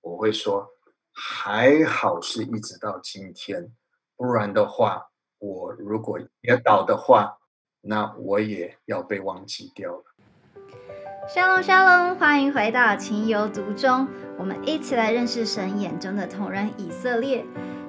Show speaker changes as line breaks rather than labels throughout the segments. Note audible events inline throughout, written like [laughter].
我会说还好是一直到今天，不然的话，我如果跌倒的话，那我也要被忘记掉了。
沙龙沙龙，欢迎回到情有独钟，我们一起来认识神眼中的同人以色列。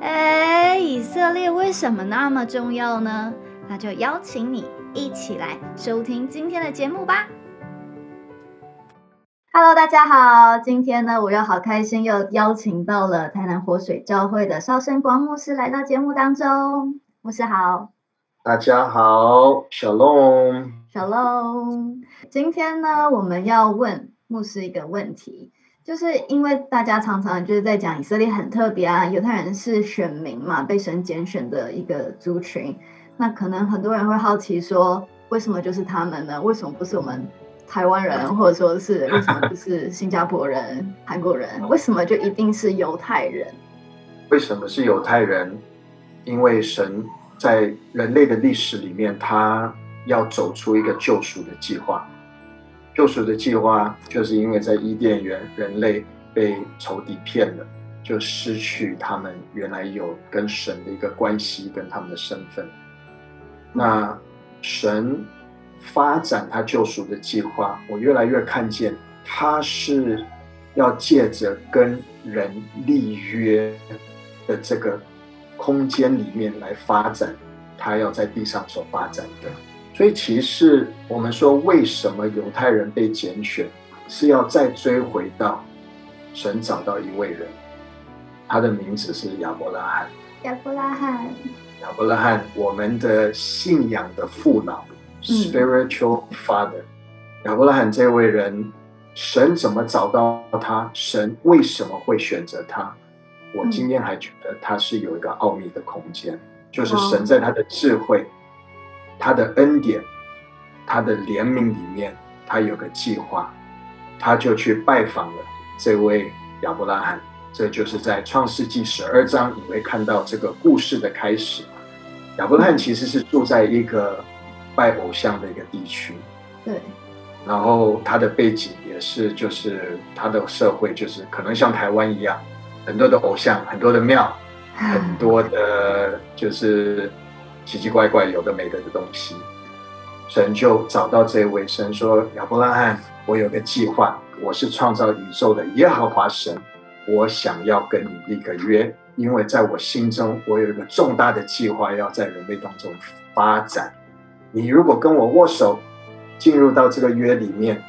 哎，以色列为什么那么重要呢？那就邀请你一起来收听今天的节目吧。Hello，大家好，今天呢，我又好开心，又邀请到了台南活水教会的邵生光牧师来到节目当中。牧师好，
大家好，小龙。
Hello，今天呢，我们要问牧师一个问题，就是因为大家常常就是在讲以色列很特别啊，犹太人是选民嘛，被神拣选的一个族群。那可能很多人会好奇说，为什么就是他们呢？为什么不是我们台湾人，[laughs] 或者说是为什么不是新加坡人、韩国人？[laughs] 为什么就一定是犹太人？
为什么是犹太人？因为神在人类的历史里面，他。要走出一个救赎的计划，救赎的计划就是因为在伊甸园，人类被仇敌骗了，就失去他们原来有跟神的一个关系，跟他们的身份。那神发展他救赎的计划，我越来越看见他是要借着跟人立约的这个空间里面来发展，他要在地上所发展的。所以，其实我们说，为什么犹太人被拣选，是要再追回到神找到一位人，他的名字是亚伯拉罕。
亚伯拉罕，
亚伯拉罕，我们的信仰的父老，spiritual father。亚伯拉罕这位人，神怎么找到他？神为什么会选择他？我今天还觉得他是有一个奥秘的空间，就是神在他的智慧。他的恩典，他的怜悯里面，他有个计划，他就去拜访了这位亚伯拉罕。这就是在创世纪十二章，你会看到这个故事的开始。亚伯拉罕其实是住在一个拜偶像的一个地区，
对。
然后他的背景也是，就是他的社会就是可能像台湾一样，很多的偶像，很多的庙，[laughs] 很多的，就是。奇奇怪怪有的没的的东西，神就找到这位神说：“亚伯拉罕，我有个计划，我是创造宇宙的耶和华神，我想要跟你立个约，因为在我心中，我有一个重大的计划要在人类当中发展。你如果跟我握手，进入到这个约里面，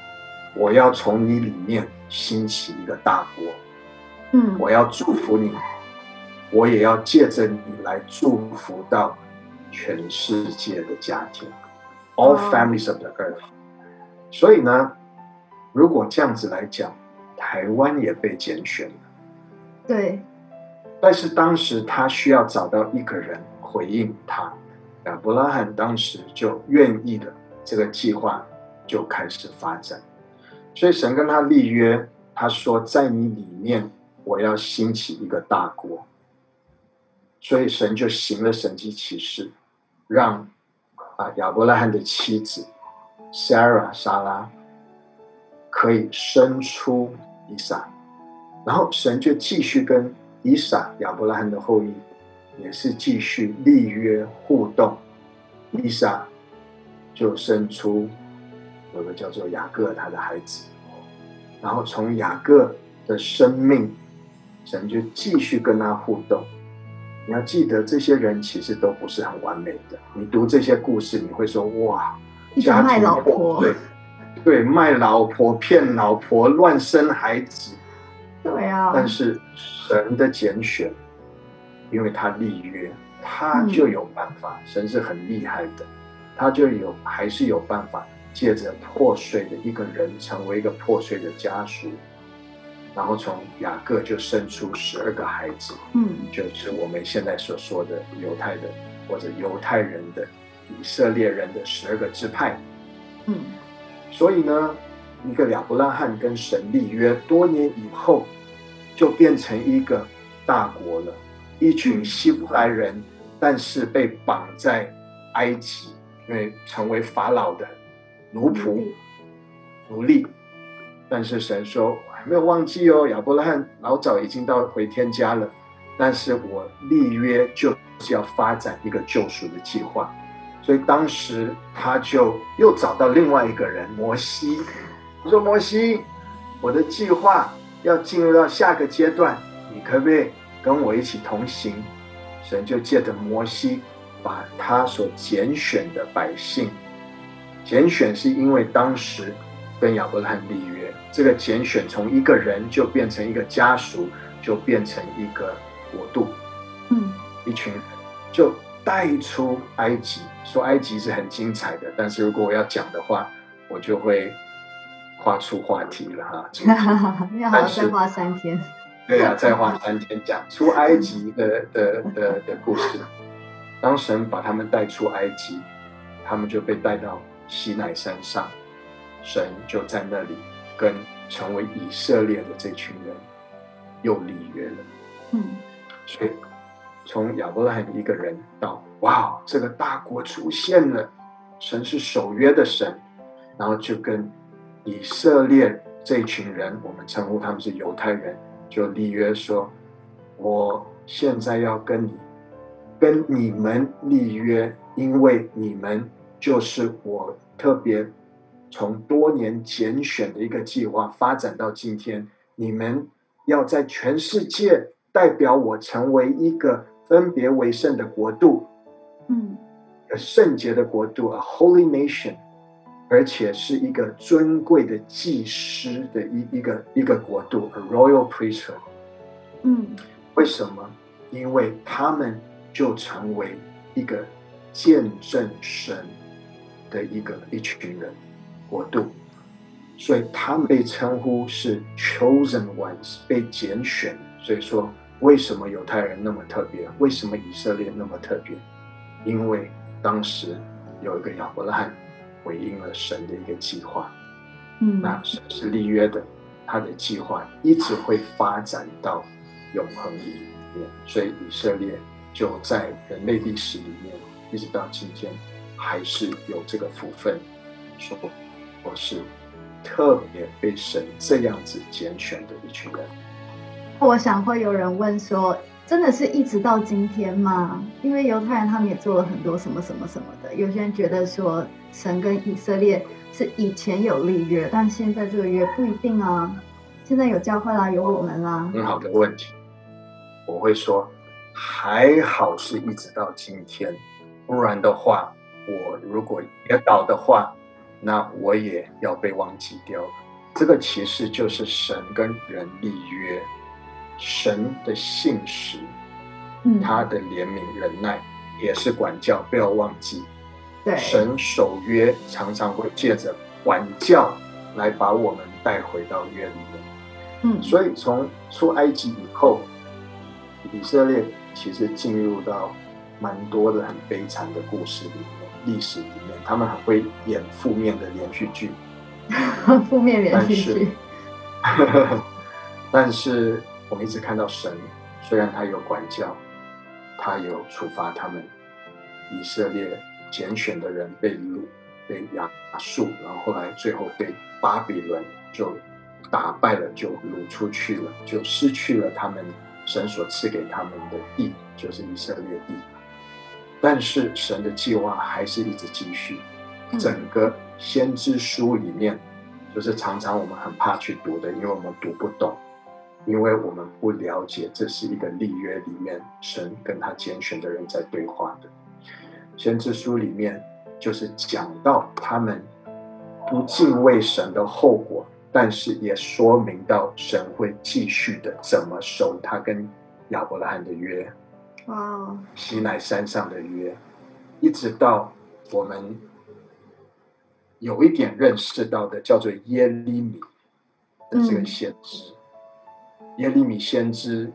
我要从你里面兴起一个大国，
嗯，
我要祝福你，我也要借着你来祝福到。”全世界的家庭，all families of the earth。所以呢，如果这样子来讲，台湾也被拣选了。
对。
但是当时他需要找到一个人回应他，亚伯拉罕当时就愿意的，这个计划就开始发展。所以神跟他立约，他说在你里面，我要兴起一个大国。所以神就行了神迹奇事。让啊亚伯拉罕的妻子 Sarah 莎拉可以生出以撒，然后神就继续跟以撒亚伯拉罕的后裔也是继续立约互动，丽莎就生出有个叫做雅各他的孩子，然后从雅各的生命，神就继续跟他互动。你要记得，这些人其实都不是很完美的。你读这些故事，你会说：“哇，
家卖老婆，
对对，卖老婆、骗老婆、乱生孩子。”
对啊。
但是神的拣选，因为他立约，他就有办法。神是很厉害的，他就有还是有办法，借着破碎的一个人，成为一个破碎的家属。然后从雅各就生出十二个孩子，
嗯，
就是我们现在所说的犹太的或者犹太人的以色列人的十二个支派，
嗯，
所以呢，一个亚伯拉罕跟神立约，多年以后就变成一个大国了，一群希伯来人，但是被绑在埃及，因为成为法老的奴仆奴隶，但是神说。我还没有忘记哦，亚伯拉罕老早已经到回天家了，但是我立约就是要发展一个救赎的计划，所以当时他就又找到另外一个人摩西，我说摩西，我的计划要进入到下个阶段，你可不可以跟我一起同行？神就借着摩西，把他所拣选的百姓，拣选是因为当时跟亚伯拉罕立约。这个拣选从一个人就变成一个家属，就变成一个国度，
嗯，
一群人就带出埃及。说埃及是很精彩的，但是如果我要讲的话，我就会画出话题了哈。[laughs]
要好再花三天。
对啊，再画三天讲出埃及的的的的故事。当神把他们带出埃及，他们就被带到西奈山上，神就在那里。跟成为以色列的这群人又立约了，
嗯，
所以从亚伯拉罕一个人到哇，这个大国出现了，神是守约的神，然后就跟以色列这群人，我们称呼他们是犹太人，就立约说，我现在要跟你跟你们立约，因为你们就是我特别。从多年拣选的一个计划发展到今天，你们要在全世界代表我成为一个分别为圣的国度，
嗯，
圣洁的国度，a holy nation，而且是一个尊贵的祭司的一一个一个国度，a royal priesthood。
嗯，
为什么？因为他们就成为一个见证神的一个一群人。国度，所以他们被称呼是 chosen ones，被拣选。所以说，为什么犹太人那么特别？为什么以色列那么特别？因为当时有一个亚伯拉罕回应了神的一个计划。
嗯，
那神是立约的，他的计划一直会发展到永恒里面。所以以色列就在人类历史里面，一直到今天，还是有这个福分。说。我是特别被神这样子拣选的一群人。
我想会有人问说，真的是一直到今天吗？因为犹太人他们也做了很多什么什么什么的。有些人觉得说，神跟以色列是以前有立约，但现在这个约不一定啊。现在有教会啦，有我们啦。
很好的问题，我会说，还好是一直到今天，不然的话，我如果跌倒的话。那我也要被忘记掉了。这个其实就是神跟人立约，神的信实，
嗯，
他的怜悯忍耐也是管教，不要忘记。
对，
神守约常常会借着管教来把我们带回到约里面。
嗯，
所以从出埃及以后，以色列其实进入到蛮多的很悲惨的故事里面。历史里面，他们很会演负面的连续剧，[laughs]
负面连续剧。
但是 [laughs] 我们一直看到神，虽然他有管教，他有处罚他们，以色列拣选的人被掳、被亚述，然后后来最后被巴比伦就打败了，就掳出去了，就失去了他们神所赐给他们的地，就是以色列地。但是神的计划还是一直继续。整个先知书里面，就是常常我们很怕去读的，因为我们读不懂，因为我们不了解这是一个立约里面神跟他拣选的人在对话的。先知书里面就是讲到他们不敬畏神的后果，但是也说明到神会继续的怎么守他跟亚伯拉罕的约。
哇！
西奈山上的约，一直到我们有一点认识到的，叫做耶利米的这个先知。耶利米先知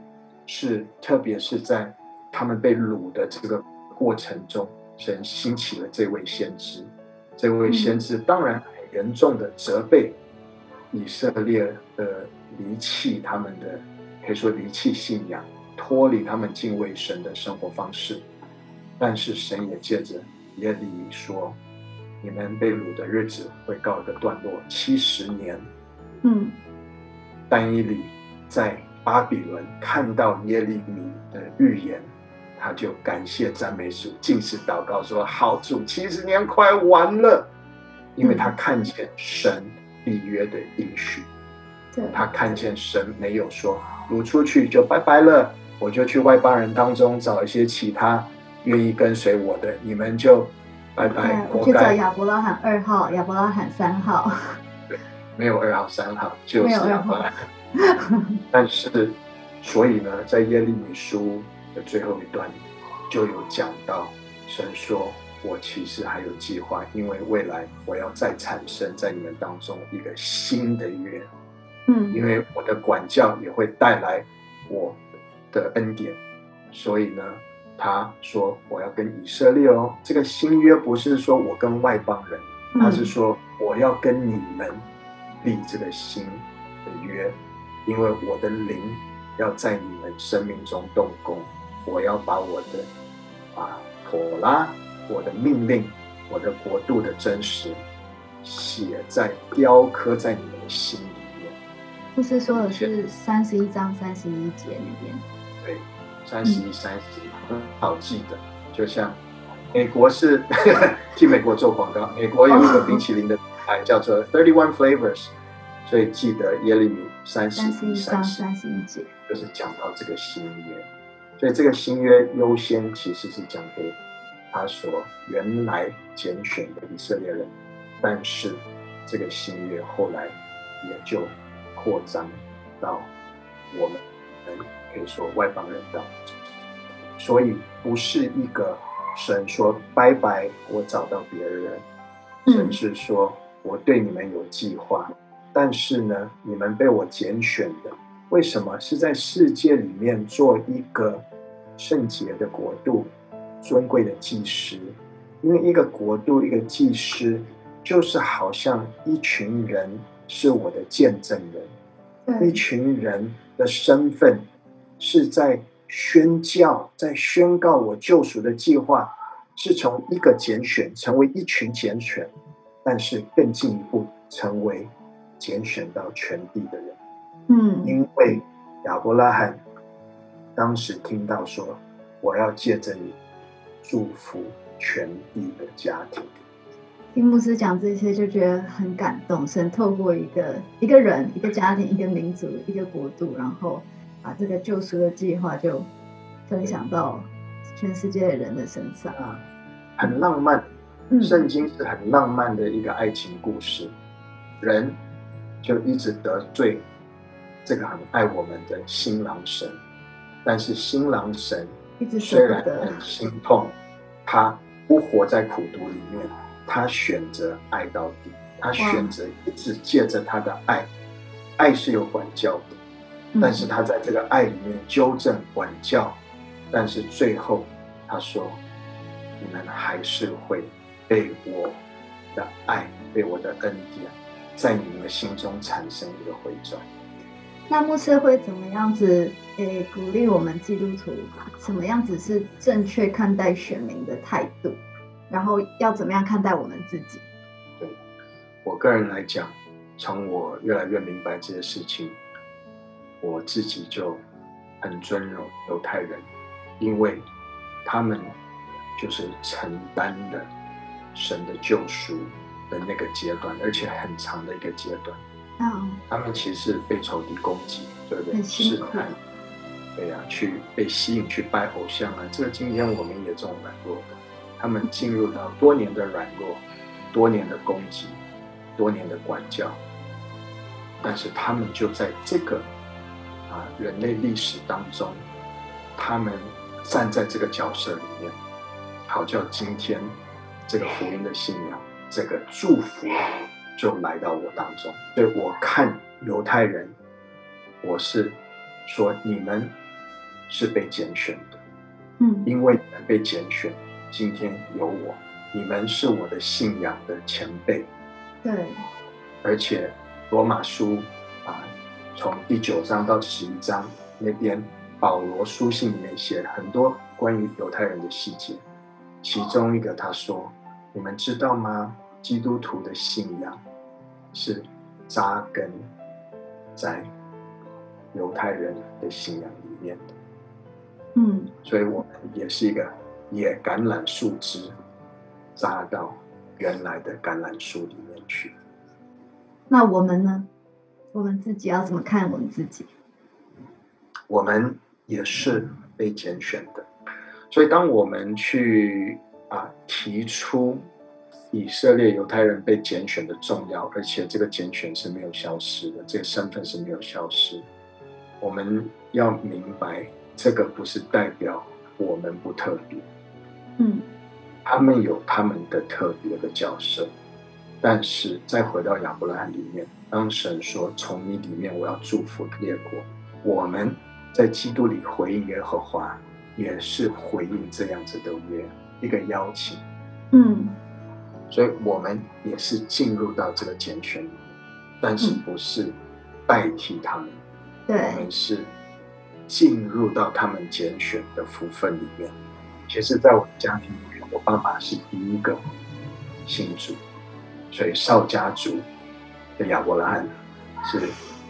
是，特别是在他们被掳的这个过程中，神兴起了这位先知。这位先知当然很严重的责备以色列的离弃他们的，可以说离弃信仰。脱离他们敬畏神的生活方式，但是神也借着耶利米说：“你们被掳的日子会告一个段落，七十年。”
嗯，
但以理在巴比伦看到耶利米的预言，他就感谢赞美主，尽是祷告说：“好主，七十年快完了，因为他看见神立约的应许，他看见神没有说你出去就拜拜了，我就去外邦人当中找一些其他愿意跟随我的，你们就拜拜。
我去找亚伯拉罕二号，亚伯拉罕三号。[laughs]
对，没有二号三号，就是亚伯拉罕。[laughs] 但是，所以呢，在耶利米书的最后一段就有讲到，神说。我其实还有计划，因为未来我要再产生在你们当中一个新的约，
嗯，
因为我的管教也会带来我的恩典，所以呢，他说我要跟以色列哦，这个新约不是说我跟外邦人，他是说我要跟你们立这个新的约，因为我的灵要在你们生命中动工，我要把我的啊妥拉。我的命令，我的国度的真实，写在雕刻在你们的心里面。
不是说的是三十一章三十一节那边？
对，三十一、三十一很好记得。就像美国是 [laughs] 替美国做广告，美国有一个冰淇淋的牌叫做 Thirty One Flavors，所以记得耶利米三十一、
三十一节，
就是讲到这个新约。所以这个新约优先其实是讲给。他所原来拣选的以色列人，但是这个新约后来也就扩张到我们可以说外邦人的，所以不是一个神说拜拜，我找到别人，甚至说我对你们有计划，但是呢，你们被我拣选的，为什么？是在世界里面做一个圣洁的国度？尊贵的祭司，因为一个国度，一个祭司，就是好像一群人是我的见证人，一群人的身份是在宣教，在宣告我救赎的计划，是从一个拣选成为一群拣选，但是更进一步成为拣选到全地的人。
嗯，
因为亚伯拉罕当时听到说，我要借着你。祝福全地的家庭。
听牧师讲这些，就觉得很感动。神透过一个一个人、一个家庭、一个民族、一个国度，然后把这个救赎的计划就分享到全世界的人的身上
啊，很浪漫。圣经是很浪漫的一个爱情故事，人就一直得罪这个很爱我们的新郎神，但是新郎神。虽然很心痛，他不活在苦读里面，他选择爱到底，他选择一直借着他的爱，爱是有管教的，但是他在这个爱里面纠正管教，但是最后他说，你们还是会被我的爱，被我的恩典，在你们的心中产生一个回转。
那牧师会怎么样子？诶，鼓励我们基督徒怎么样子是正确看待选民的态度，然后要怎么样看待我们自己？
对我个人来讲，从我越来越明白这些事情，我自己就很尊重犹太人，因为他们就是承担了神的救赎的那个阶段，而且很长的一个阶段。
嗯，
他们其实被仇敌攻击，对不对？试探。对呀，去被吸引去拜偶像啊！这个今天我们也这种软弱的，他们进入到多年的软弱、多年的攻击、多年的管教，但是他们就在这个啊人类历史当中，他们站在这个角色里面，好叫今天这个福音的信仰、这个祝福就来到我当中。所以我看犹太人，我是说你们。是被拣选的，
嗯，
因为你们被拣选，今天有我，你们是我的信仰的前辈，
对，
而且罗马书啊，从第九章到十一章那边，保罗书信里面写了很多关于犹太人的细节，其中一个他说：“你们知道吗？基督徒的信仰是扎根在犹太人的信仰里面的。
嗯，
所以我们也是一个野橄榄树枝扎到原来的橄榄树里面去。
那我们呢？我们自己要怎么看我们自己？
我们也是被拣选的，所以当我们去啊提出以色列犹太人被拣选的重要，而且这个拣选是没有消失的，这个身份是没有消失。我们要明白，这个不是代表我们不特别，
嗯，
他们有他们的特别的角色。但是再回到亚伯拉罕里面，当神说从你里面我要祝福列国，我们在基督里回应耶和华，也是回应这样子的约，一个邀请。
嗯，
所以我们也是进入到这个拣选里面，但是不是代替他们，
对
我，们是进入到他们拣选的福分里面。其实，在我的家庭里面，我爸爸是第一个信主，所以少家族的亚伯拉罕是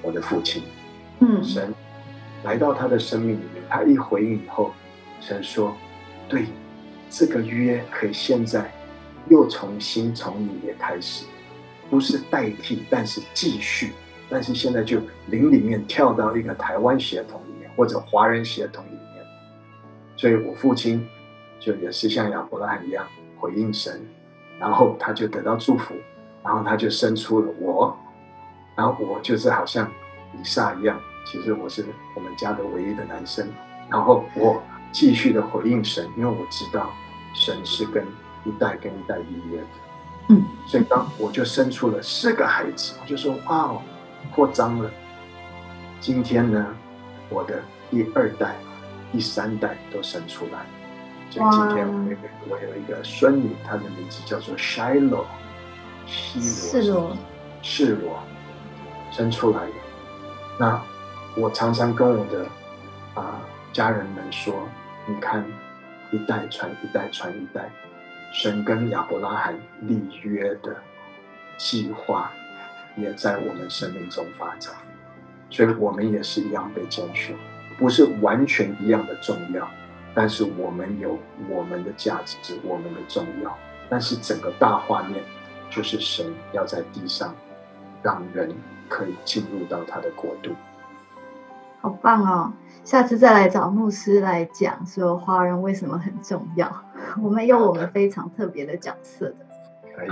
我的父亲。
嗯，
神来到他的生命里面，他一回应以后，神说：“对，这个约可以现在又重新从你也开始，不是代替，但是继续。但是现在就灵里面跳到一个台湾血统里面，或者华人血统里面。所以我父亲就也是像亚伯拉罕一样回应神，然后他就得到祝福，然后他就生出了我，然后我就是好像以撒一样。”其实我是我们家的唯一的男生，然后我继续的回应神，因为我知道神是跟一代跟一代立约的，
嗯，
所以当我就生出了四个孩子，我就说哇哦，扩张了。今天呢，我的第二代、第三代都生出来，所以今天我有一个我有一个孙女，她的名字叫做 Shiloh，希
是罗，
是罗生出来的，那。我常常跟我的啊家人们说，你看，一代传一代传一代，神跟亚伯拉罕立约的计划，也在我们生命中发展，所以我们也是一样被拣选，不是完全一样的重要，但是我们有我们的价值，我们的重要，但是整个大画面就是神要在地上让人可以进入到他的国度。
好棒哦！下次再来找牧师来讲说华人为什么很重要。[laughs] 我们有我们非常特别的角色的。
可以，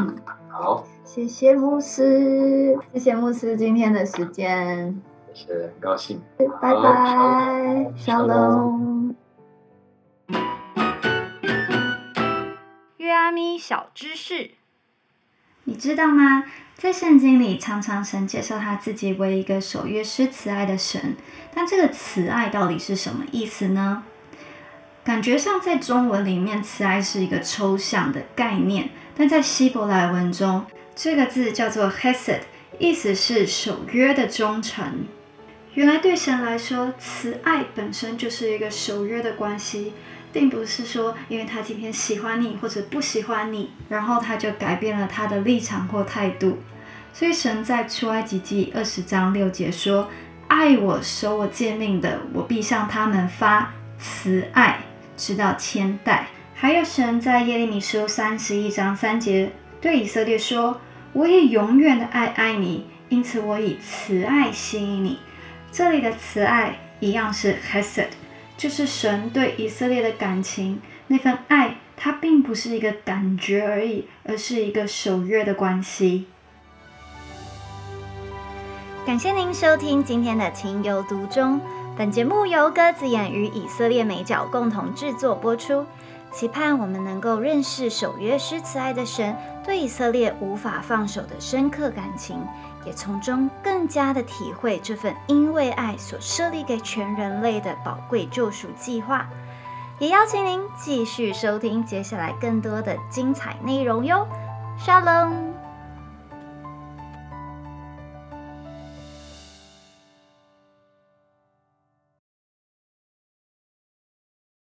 好，
谢谢牧师，谢谢牧师今天的时间，
谢谢，很高兴，
拜拜，小龙。
约阿咪小知识，
你知道吗？在圣经里，常常神介绍他自己为一个守约施慈爱的神，但这个慈爱到底是什么意思呢？感觉上在中文里面，慈爱是一个抽象的概念，但在希伯来文中，这个字叫做 Hesed，意思是守约的忠诚。原来对神来说，慈爱本身就是一个守约的关系。并不是说，因为他今天喜欢你或者不喜欢你，然后他就改变了他的立场或态度。所以神在出埃及记二十章六节说：“爱我、守我诫命的，我必向他们发慈爱，直到千代。”还有神在耶利米书三十一章三节对以色列说：“我也永远的爱爱你，因此我以慈爱吸引你。”这里的慈爱一样是 Hesed。就是神对以色列的感情，那份爱，它并不是一个感觉而已，而是一个守约的关系。
感谢您收听今天的情有独钟，本节目由鸽子眼与以色列美角共同制作播出，期盼我们能够认识守约施慈爱的神对以色列无法放手的深刻感情。也从中更加的体会这份因为爱所设立给全人类的宝贵救赎计划，也邀请您继续收听接下来更多的精彩内容哟，沙龙。